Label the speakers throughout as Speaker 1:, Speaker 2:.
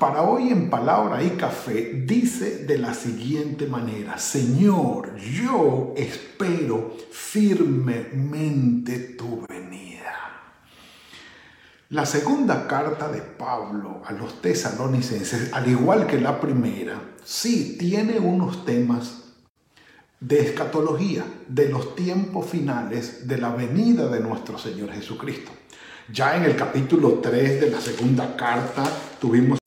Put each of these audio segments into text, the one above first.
Speaker 1: para hoy en Palabra y Café dice de la siguiente manera, Señor, yo espero firmemente tu venida. La segunda carta de Pablo a los tesalonicenses, al igual que la primera, sí tiene unos temas de escatología, de los tiempos finales de la venida de nuestro Señor Jesucristo. Ya en el capítulo 3 de la segunda carta tuvimos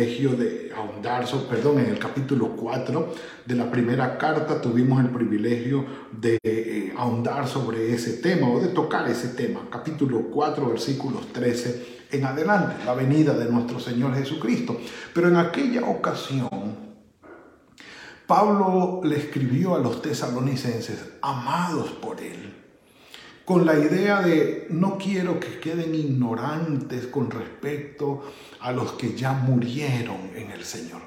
Speaker 1: de ahondar, perdón, en el capítulo 4 de la primera carta tuvimos el privilegio de eh, ahondar sobre ese tema o de tocar ese tema. Capítulo 4, versículos 13 en adelante, la venida de nuestro Señor Jesucristo. Pero en aquella ocasión, Pablo le escribió a los tesalonicenses, amados por él con la idea de no quiero que queden ignorantes con respecto a los que ya murieron en el Señor.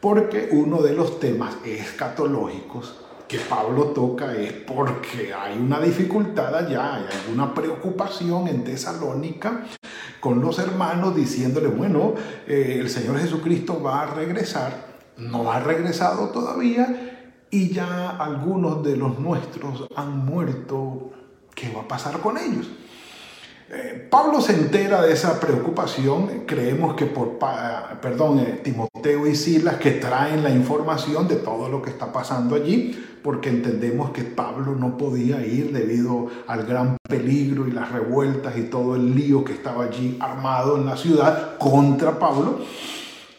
Speaker 1: Porque uno de los temas escatológicos que Pablo toca es porque hay una dificultad allá, hay alguna preocupación en Tesalónica con los hermanos diciéndole, bueno, eh, el Señor Jesucristo va a regresar, no ha regresado todavía y ya algunos de los nuestros han muerto ¿Qué va a pasar con ellos? Eh, Pablo se entera de esa preocupación, creemos que por, perdón, eh, Timoteo y Silas que traen la información de todo lo que está pasando allí, porque entendemos que Pablo no podía ir debido al gran peligro y las revueltas y todo el lío que estaba allí armado en la ciudad contra Pablo.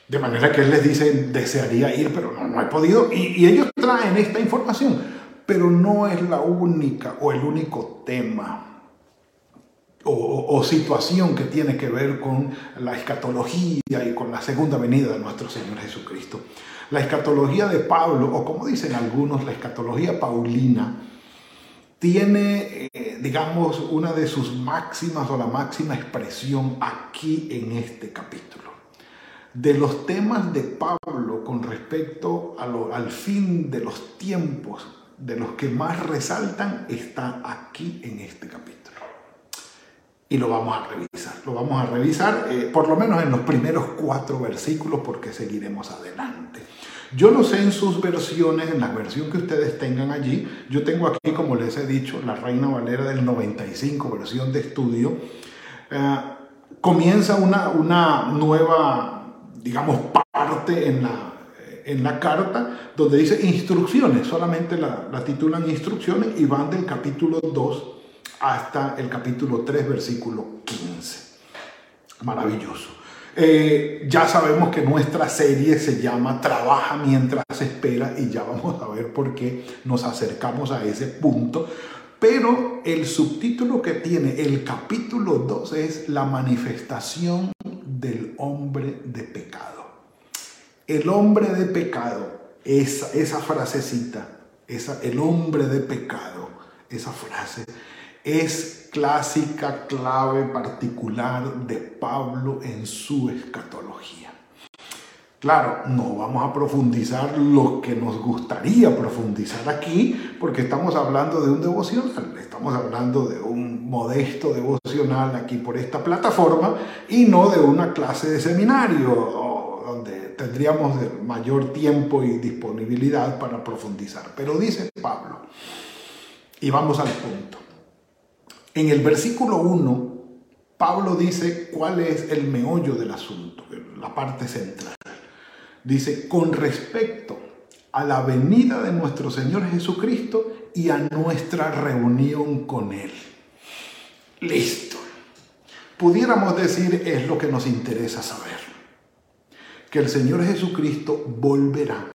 Speaker 1: De manera que él les dice, desearía ir, pero no, no he podido. Y, y ellos traen esta información pero no es la única o el único tema o, situación que tiene que ver con la escatología y con la segunda venida de nuestro Señor Jesucristo. La escatología de Pablo, o como dicen algunos, la escatología paulina, tiene, eh, digamos, una de sus máximas o la máxima expresión aquí en este capítulo. De los temas de Pablo con respecto al fin de los tiempos de los que más resaltan está aquí en este capítulo. Y lo vamos a revisar. Lo vamos a revisar eh, por lo menos en los primeros cuatro versículos porque seguiremos adelante. Yo no sé en sus versiones, en la versión que ustedes tengan allí. Yo tengo aquí, como les he dicho, la Reina Valera del 95, versión de estudio. Eh, comienza una, una nueva, digamos, parte en la, en la carta donde dice instrucciones, solamente la, titulan instrucciones y van del capítulo 2 hasta el capítulo 3, versículo 15. Maravilloso. Eh, ya sabemos que nuestra serie se llama Trabaja mientras espera y ya vamos a ver por qué nos acercamos a ese punto. Pero el subtítulo que tiene el capítulo 2 es la manifestación del hombre de pecado. El hombre de pecado, esa, esa frasecita, esa, el hombre de pecado, esa frase, es clásica, clave, particular de Pablo en su escatología. Claro, no vamos a profundizar lo que nos gustaría profundizar aquí, porque estamos hablando de un devocional, estamos hablando de un modesto devocional aquí por esta plataforma y no de una clase de seminario tendríamos mayor tiempo y disponibilidad para profundizar. Pero dice Pablo, y vamos al punto. En el versículo 1, Pablo dice cuál es el meollo del asunto, la parte central. Dice, con respecto a la venida de nuestro Señor Jesucristo y a nuestra reunión con Él. Listo. Pudiéramos decir es lo que nos interesa saber que el Señor Jesucristo volverá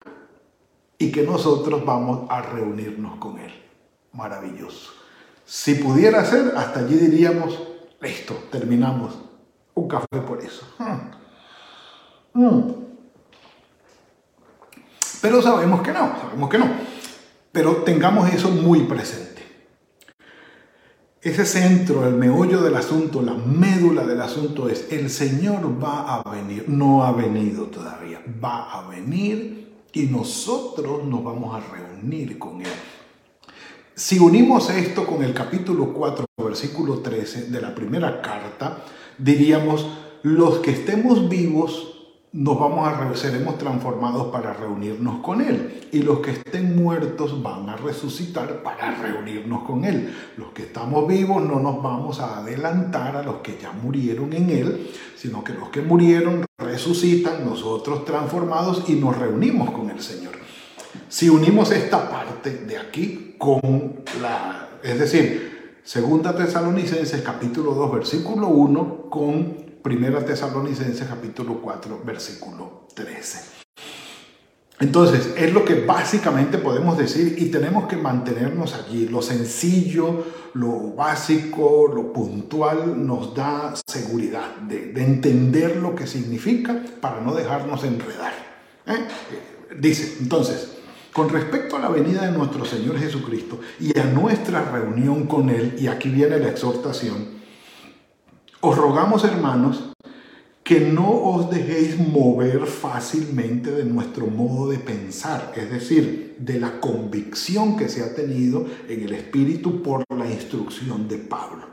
Speaker 1: y que nosotros vamos a reunirnos con Él. Maravilloso. Si pudiera ser, hasta allí diríamos, listo, terminamos. Un café por eso. Hmm. Hmm. Pero sabemos que no, sabemos que no. Pero tengamos eso muy presente. Ese centro, el meollo del asunto, la médula del asunto es, el Señor va a venir, no ha venido todavía, va a venir y nosotros nos vamos a reunir con Él. Si unimos esto con el capítulo 4, versículo 13 de la primera carta, diríamos, los que estemos vivos nos vamos a seremos transformados para reunirnos con él y los que estén muertos van a resucitar para reunirnos con él. Los que estamos vivos no nos vamos a adelantar a los que ya murieron en él, sino que los que murieron resucitan, nosotros transformados y nos reunimos con el Señor. Si unimos esta parte de aquí con la, es decir, Segunda Tesalonicenses capítulo 2 versículo 1 con Primera Tesalonicenses capítulo 4, versículo 13. Entonces, es lo que básicamente podemos decir y tenemos que mantenernos allí. Lo sencillo, lo básico, lo puntual nos da seguridad de, entender lo que significa para no dejarnos enredar. ¿eh? Dice, entonces, con respecto a la venida de nuestro Señor Jesucristo y a nuestra reunión con Él, y aquí viene la exhortación, os rogamos, hermanos, que no os dejéis mover fácilmente de nuestro modo de pensar, es decir, de la convicción que se ha tenido en el Espíritu por la instrucción de Pablo,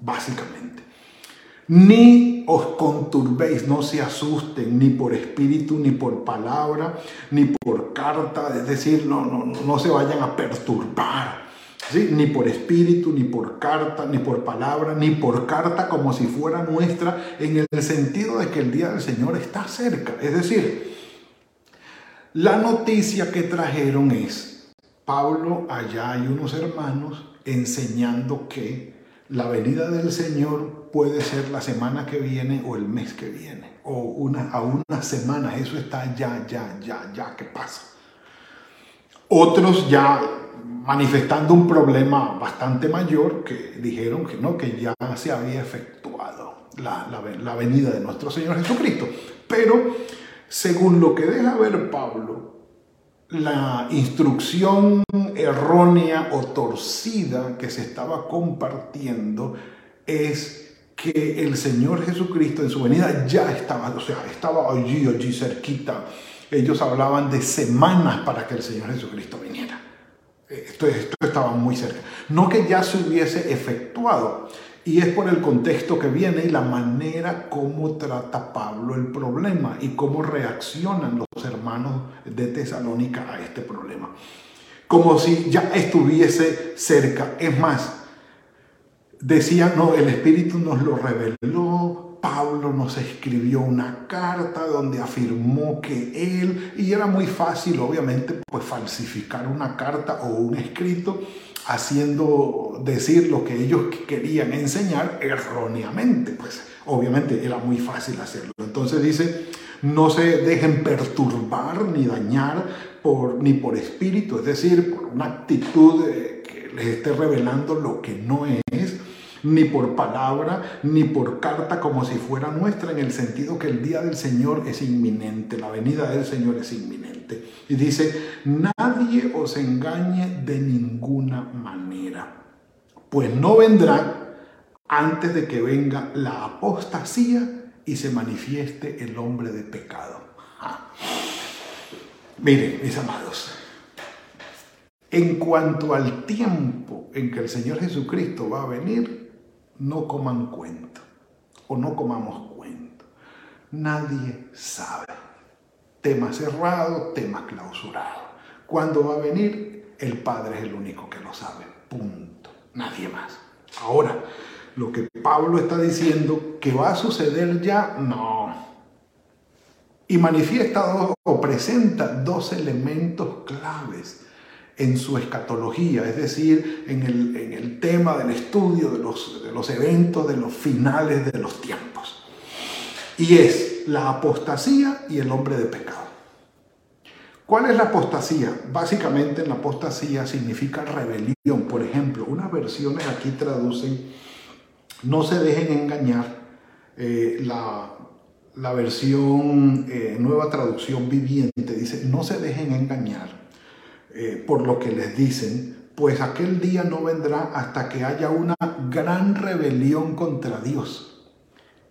Speaker 1: básicamente. Ni os conturbéis, no se asusten, ni por espíritu, ni por palabra, ni por carta, es decir, no, no, no se vayan a perturbar ni por espíritu, ni por carta, ni por palabra, ni por carta como si fuera nuestra, en el sentido de que el día del Señor está cerca. Es decir, la noticia que trajeron es, Pablo, allá hay unos hermanos enseñando que la venida del Señor puede ser la semana que viene o el mes que viene, o una, a una semana, eso está ya, ya, ya, ya, ¿qué pasa? Otros ya manifestando un problema bastante mayor que dijeron que no, que ya se había efectuado la, la, venida de nuestro Señor Jesucristo. Pero según lo que deja ver Pablo, la instrucción errónea o torcida que se estaba compartiendo es que el Señor Jesucristo en su venida ya estaba, o sea, estaba allí, allí cerquita. Ellos hablaban de semanas para que el Señor Jesucristo viniera. Esto, esto estaba muy cerca. No que ya se hubiese efectuado. Y es por el contexto que viene y la manera como trata Pablo el problema y cómo reaccionan los hermanos de Tesalónica a este problema. Como si ya estuviese cerca. Es más, decía, no, el Espíritu nos lo reveló, Pablo nos escribió una carta donde afirmó que él, y era muy fácil obviamente pues falsificar una carta o un escrito haciendo decir lo que ellos querían enseñar erróneamente, pues obviamente era muy fácil hacerlo. Entonces dice, no se dejen perturbar ni dañar por, ni por espíritu, es decir, por una actitud que les esté revelando lo que no es ni por palabra, ni por carta como si fuera nuestra, en el sentido que el día del Señor es inminente, la venida del Señor es inminente. Y dice, nadie os engañe de ninguna manera, pues no vendrá antes de que venga la apostasía y se manifieste el hombre de pecado. Miren, mis amados, en cuanto al tiempo en que el Señor Jesucristo va a venir, no coman cuento o no comamos cuento. Nadie sabe. Tema cerrado, tema clausurado. ¿Cuándo va a venir? El Padre es el único que lo sabe. Punto. Nadie más. Ahora, lo que Pablo está diciendo que va a suceder ya, no. Y manifiesta o presenta dos elementos claves en su escatología, es decir, en el, tema del estudio de los, de los eventos, de los finales de los tiempos. Y es la apostasía y el hombre de pecado. ¿Cuál es la apostasía? Básicamente la apostasía significa rebelión. Por ejemplo, unas versiones aquí traducen, no se dejen engañar, eh, la, la versión eh, nueva traducción viviente dice, no se dejen engañar eh, por lo que les dicen, pues aquel día no vendrá hasta que haya una gran rebelión contra Dios.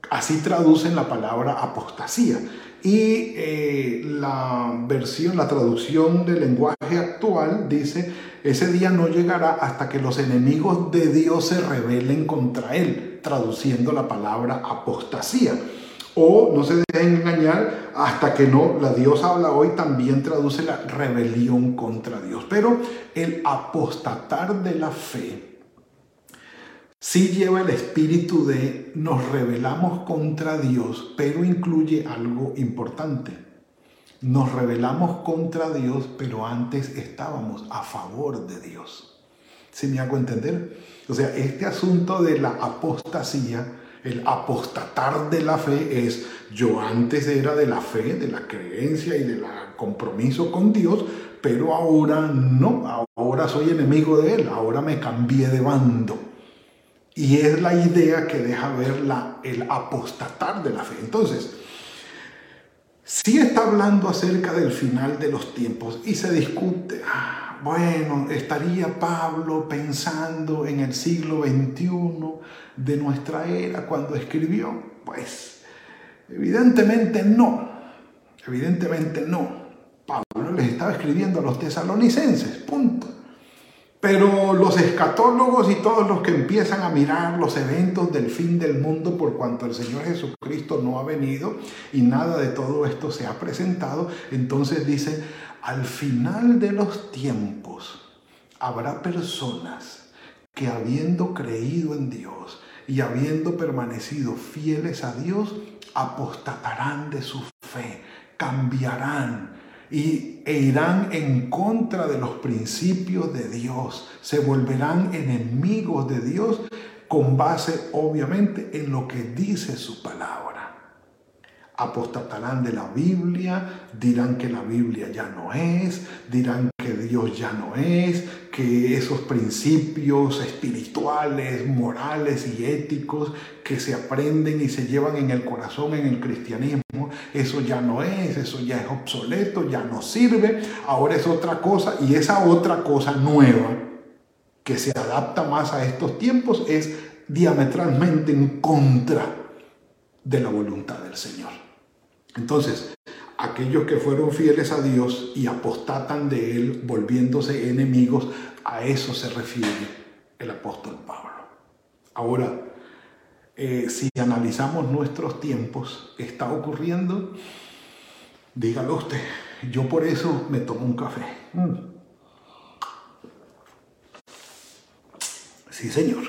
Speaker 1: Así traducen la palabra apostasía. Y eh, la versión, la traducción del lenguaje actual dice, ese día no llegará hasta que los enemigos de Dios se rebelen contra él, traduciendo la palabra apostasía. O no se dejen engañar hasta que no, la Dios habla hoy también traduce la rebelión contra Dios. Pero el apostatar de la fe sí lleva el espíritu de nos rebelamos contra Dios, pero incluye algo importante. Nos rebelamos contra Dios, pero antes estábamos a favor de Dios. ¿Sí me hago entender? O sea, este asunto de la apostasía el apostatar de la fe es, yo antes era de la fe, de la creencia y del compromiso con Dios, pero ahora no, ahora soy enemigo de Él, ahora me cambié de bando. Y es la idea que deja ver la, el apostatar de la fe. Entonces, si está hablando acerca del final de los tiempos y se discute, ah, bueno, estaría Pablo pensando en el siglo XXI de nuestra era cuando escribió? Pues evidentemente no, evidentemente no. Pablo les estaba escribiendo a los tesalonicenses, punto. Pero los escatólogos y todos los que empiezan a mirar los eventos del fin del mundo por cuanto el Señor Jesucristo no ha venido y nada de todo esto se ha presentado, entonces dicen, al final de los tiempos habrá personas que habiendo creído en Dios y habiendo permanecido fieles a Dios, apostatarán de su fe, cambiarán y, e irán en contra de los principios de Dios, se volverán enemigos de Dios con base obviamente en lo que dice su palabra apostatarán de la Biblia, dirán que la Biblia ya no es, dirán que Dios ya no es, que esos principios espirituales, morales y éticos que se aprenden y se llevan en el corazón en el cristianismo, eso ya no es, eso ya es obsoleto, ya no sirve, ahora es otra cosa y esa otra cosa nueva que se adapta más a estos tiempos es diametralmente en contra de la voluntad del Señor. Entonces, aquellos que fueron fieles a Dios y apostatan de Él, volviéndose enemigos, a eso se refiere el apóstol Pablo. Ahora, eh, si analizamos nuestros tiempos, está ocurriendo, dígalo usted, yo por eso me tomo un café. Mm. Sí, Señor.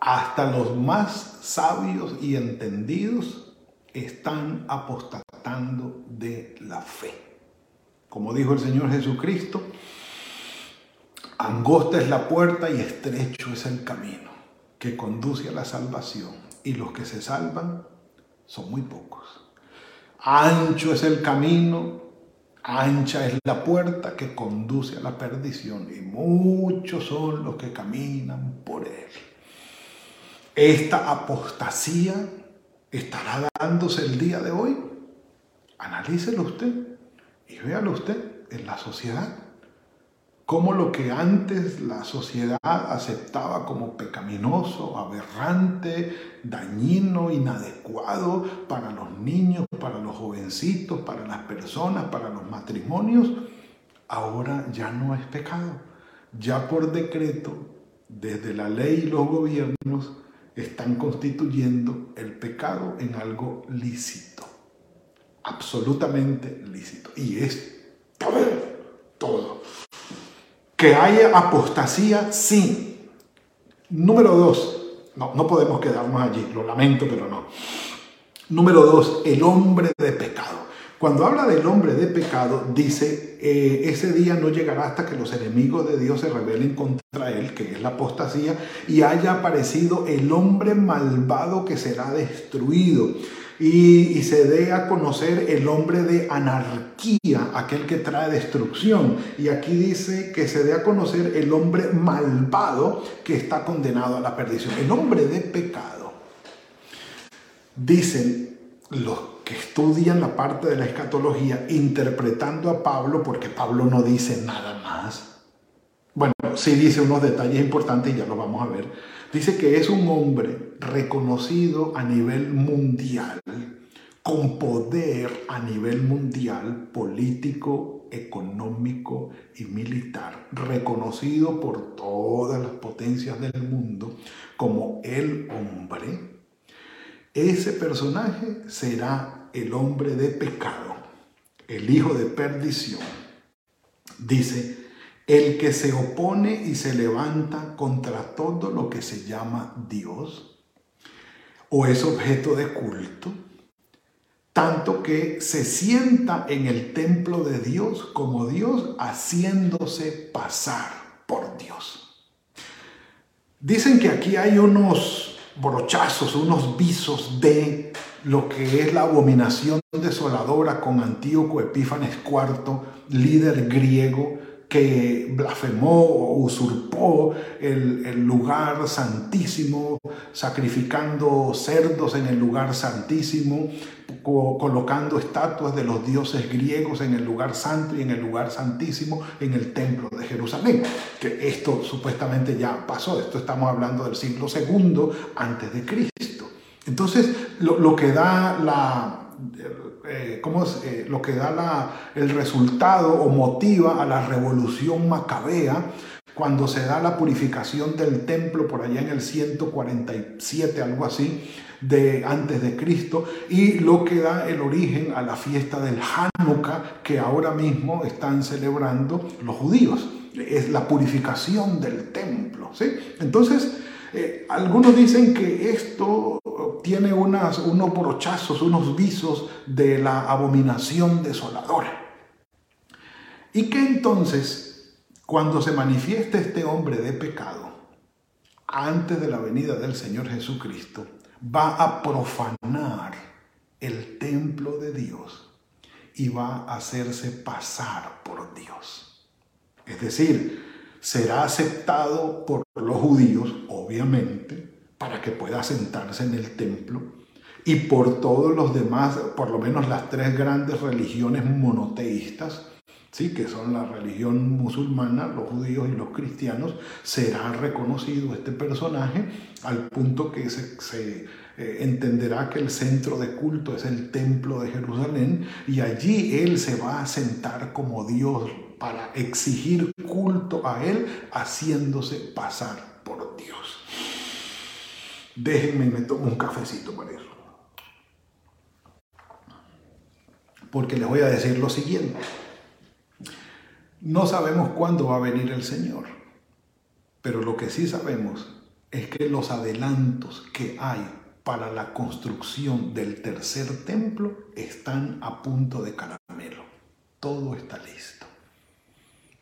Speaker 1: Hasta los más sabios y entendidos están apostatando de la fe. Como dijo el Señor Jesucristo, angosta es la puerta y estrecho es el camino que conduce a la salvación y los que se salvan son muy pocos. Ancho es el camino, ancha es la puerta que conduce a la perdición y muchos son los que caminan por él. Esta apostasía estará dándose el día de hoy? Analícelo usted y véalo usted en la sociedad. Cómo lo que antes la sociedad aceptaba como pecaminoso, aberrante, dañino, inadecuado para los niños, para los jovencitos, para las personas, para los matrimonios, ahora ya no es pecado. Ya por decreto, desde la ley y los gobiernos, están constituyendo el pecado en algo lícito, absolutamente lícito. Y es todo, todo. Que haya apostasía, sí. Número dos, no, no podemos quedarnos allí, lo lamento, pero no. Número dos, el hombre de pecado. Cuando habla del hombre de pecado, dice, eh, ese día no llegará hasta que los enemigos de Dios se rebelen contra él, que es la apostasía, y haya aparecido el hombre malvado que será destruido. Y, y, se dé a conocer el hombre de anarquía, aquel que trae destrucción. Y aquí dice que se dé a conocer el hombre malvado que está condenado a la perdición. El hombre de pecado. Dicen los estudian la parte de la escatología interpretando a Pablo, porque Pablo no dice nada más. Bueno, sí dice unos detalles importantes y ya lo vamos a ver. Dice que es un hombre reconocido a nivel mundial, con poder a nivel mundial, político, económico y militar, reconocido por todas las potencias del mundo como el hombre. Ese personaje será el hombre de pecado, el hijo de perdición, dice, el que se opone y se levanta contra todo lo que se llama Dios o es objeto de culto, tanto que se sienta en el templo de Dios como Dios haciéndose pasar por Dios. Dicen que aquí hay unos brochazos, unos visos de lo que es la abominación desoladora con Antíoco Epífanes IV, líder griego que blasfemó o usurpó el, el, lugar santísimo, sacrificando cerdos en el lugar santísimo, colocando estatuas de los dioses griegos en el lugar santo y en el lugar santísimo en el templo de Jerusalén. Que esto supuestamente ya pasó, esto estamos hablando del siglo segundo antes de Cristo. Entonces, lo, que da la, eh, ¿cómo es? Eh, lo que da la, el resultado o motiva a la revolución macabea cuando se da la purificación del templo por allá en el 147, algo así, de antes de Cristo, y lo que da el origen a la fiesta del Hanukkah que ahora mismo están celebrando los judíos. Es la purificación del templo. ¿sí? Entonces, eh, algunos dicen que esto tiene unas, unos brochazos, unos visos de la abominación desoladora. Y que entonces, cuando se manifiesta este hombre de pecado, antes de la venida del Señor Jesucristo, va a profanar el templo de Dios y va a hacerse pasar por Dios. Es decir, será aceptado por los judíos, obviamente, para que pueda sentarse en el templo y por todos los demás, por lo menos las tres grandes religiones monoteístas, ¿sí? que son la religión musulmana, los judíos y los cristianos, será reconocido este personaje al punto que se, eh, entenderá que el centro de culto es el templo de Jerusalén y allí él se va a sentar como Dios para exigir culto a él, haciéndose pasar por Dios. Déjenme me tomo un cafecito para eso. Porque les voy a decir lo siguiente. No sabemos cuándo va a venir el Señor, pero lo que sí sabemos es que los adelantos que hay para la construcción del tercer templo están a punto de caramelo. Todo está listo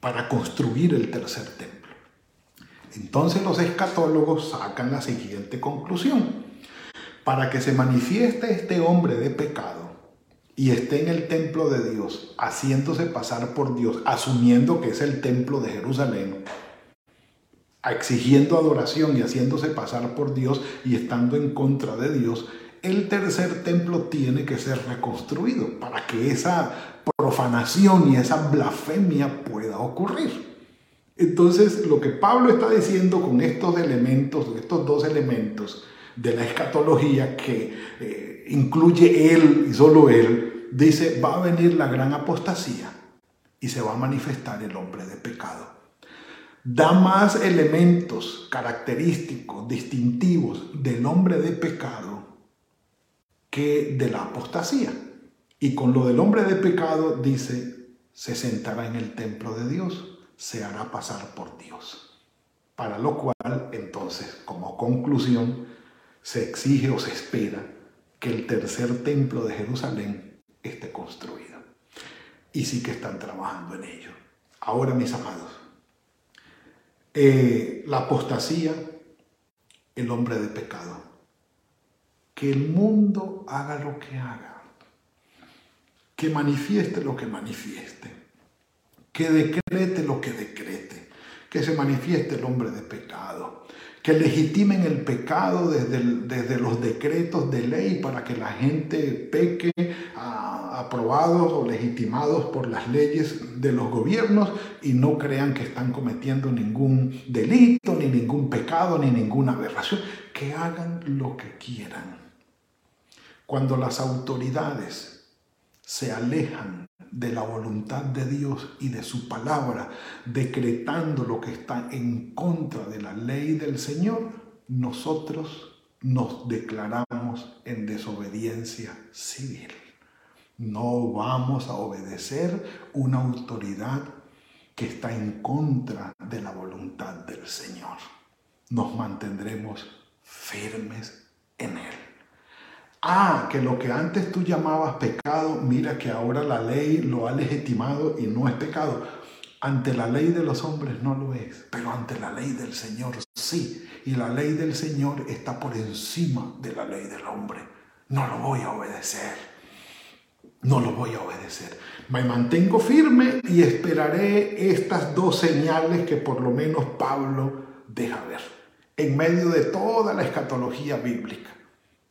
Speaker 1: para construir el tercer templo. Entonces los escatólogos sacan la siguiente conclusión. Para que se manifieste este hombre de pecado y esté en el templo de Dios, haciéndose pasar por Dios, asumiendo que es el templo de Jerusalén, exigiendo adoración y haciéndose pasar por Dios y estando en contra de Dios, el tercer templo tiene que ser reconstruido para que esa profanación y esa blasfemia pueda ocurrir. Entonces, lo que Pablo está diciendo con estos elementos, estos dos elementos de la escatología que eh, incluye él y solo él, dice, va a venir la gran apostasía y se va a manifestar el hombre de pecado. Da más elementos característicos, distintivos del hombre de pecado que de la apostasía. Y con lo del hombre de pecado dice, se sentará en el templo de Dios se hará pasar por Dios. Para lo cual, entonces, como conclusión, se exige o se espera que el tercer templo de Jerusalén esté construido. Y sí que están trabajando en ello. Ahora, mis amados, eh, la apostasía, el hombre de pecado. Que el mundo haga lo que haga. Que manifieste lo que manifieste que decrete lo que decrete, que se manifieste el hombre de pecado, que legitimen el pecado desde, desde los decretos de ley para que la gente peque, aprobados o legitimados por las leyes de los gobiernos y no crean que están cometiendo ningún delito, ni ningún pecado, ni ninguna aberración, que hagan lo que quieran. Cuando las autoridades se alejan de la voluntad de Dios y de su palabra, decretando lo que está en contra de la ley del Señor, nosotros nos declaramos en desobediencia civil. No vamos a obedecer una autoridad que está en contra de la voluntad del Señor. Nos mantendremos firmes en Él. Ah, que lo que antes tú llamabas pecado, mira que ahora la ley lo ha legitimado y no es pecado. Ante la ley de los hombres no lo es, pero ante la ley del Señor sí. Y la ley del Señor está por encima de la ley del hombre. No lo voy a obedecer. No lo voy a obedecer. Me mantengo firme y esperaré estas dos señales que por lo menos Pablo deja ver en medio de toda la escatología bíblica.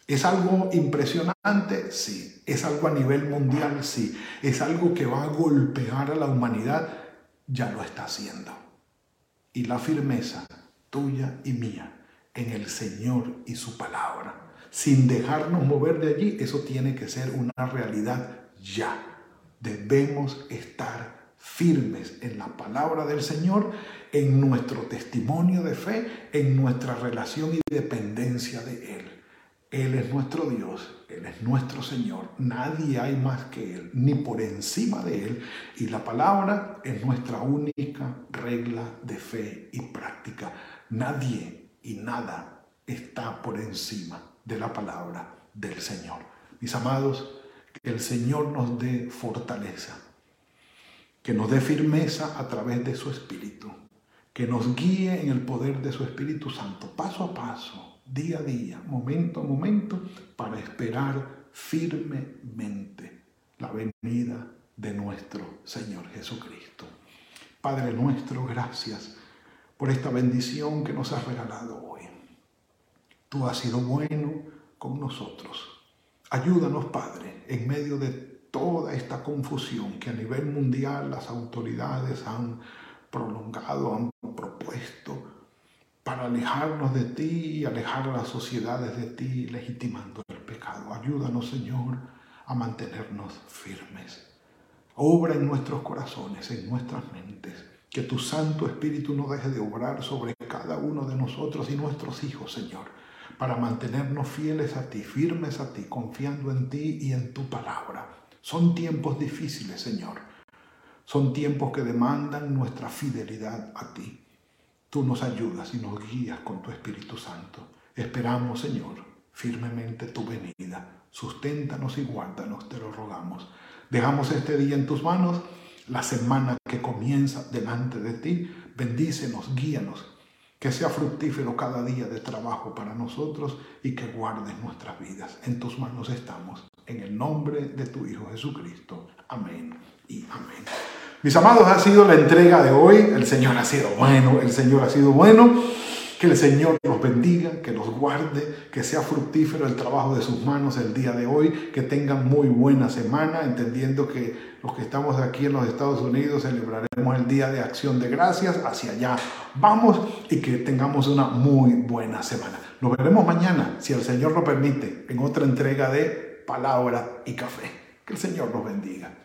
Speaker 1: ¿Es algo impresionante? Sí. ¿Es algo a nivel mundial? Sí. ¿Es algo que va a golpear a la humanidad? Ya lo está haciendo. Y la firmeza tuya y mía en el Señor y su palabra, sin dejarnos mover de allí, eso tiene que ser una realidad ya. Debemos estar firmes en la palabra del Señor, en nuestro testimonio de fe, en nuestra relación y dependencia de Él. Él es nuestro Dios, Él es nuestro Señor, nadie hay más que Él, ni por encima de Él. Y la palabra es nuestra única regla de fe y práctica. Nadie y nada está por encima de la palabra del Señor. Mis amados, que el Señor nos dé fortaleza, que nos dé firmeza a través de su Espíritu, que nos guíe en el poder de su Espíritu Santo, paso a paso día a día, momento a momento, para esperar firmemente la venida de nuestro Señor Jesucristo. Padre nuestro, gracias por esta bendición que nos has regalado hoy. Tú has sido bueno con nosotros. Ayúdanos, Padre, en medio de toda esta confusión que a nivel mundial las autoridades han prolongado, han propuesto para alejarnos de ti y alejar a las sociedades de ti, legitimando el pecado. Ayúdanos, Señor, a mantenernos firmes. Obra en nuestros corazones, en nuestras mentes. Que tu Santo Espíritu no deje de obrar sobre cada uno de nosotros y nuestros hijos, Señor, para mantenernos fieles a ti, firmes a ti, confiando en ti y en tu palabra. Son tiempos difíciles, Señor. Son tiempos que demandan nuestra fidelidad a ti. Tú nos ayudas y nos guías con tu Espíritu Santo. Esperamos, Señor, firmemente tu venida. Susténtanos y guárdanos, te lo rogamos. Dejamos este día en tus manos, la semana que comienza delante de ti. Bendícenos, guíanos, que sea fructífero cada día de trabajo para nosotros y que guardes nuestras vidas. En tus manos estamos. En el nombre de tu Hijo Jesucristo. Amén y amén. Mis amados, ha sido la entrega de hoy. El Señor ha sido bueno, el Señor ha sido bueno. Que el Señor los bendiga, que los guarde, que sea fructífero el trabajo de sus manos el día de hoy, que tengan muy buena semana, entendiendo que los que estamos aquí en los Estados Unidos celebraremos el Día de Acción de Gracias, hacia allá vamos y que tengamos una muy buena semana. Nos veremos mañana, si el Señor lo permite, en otra entrega de Palabra y Café. Que el Señor los bendiga.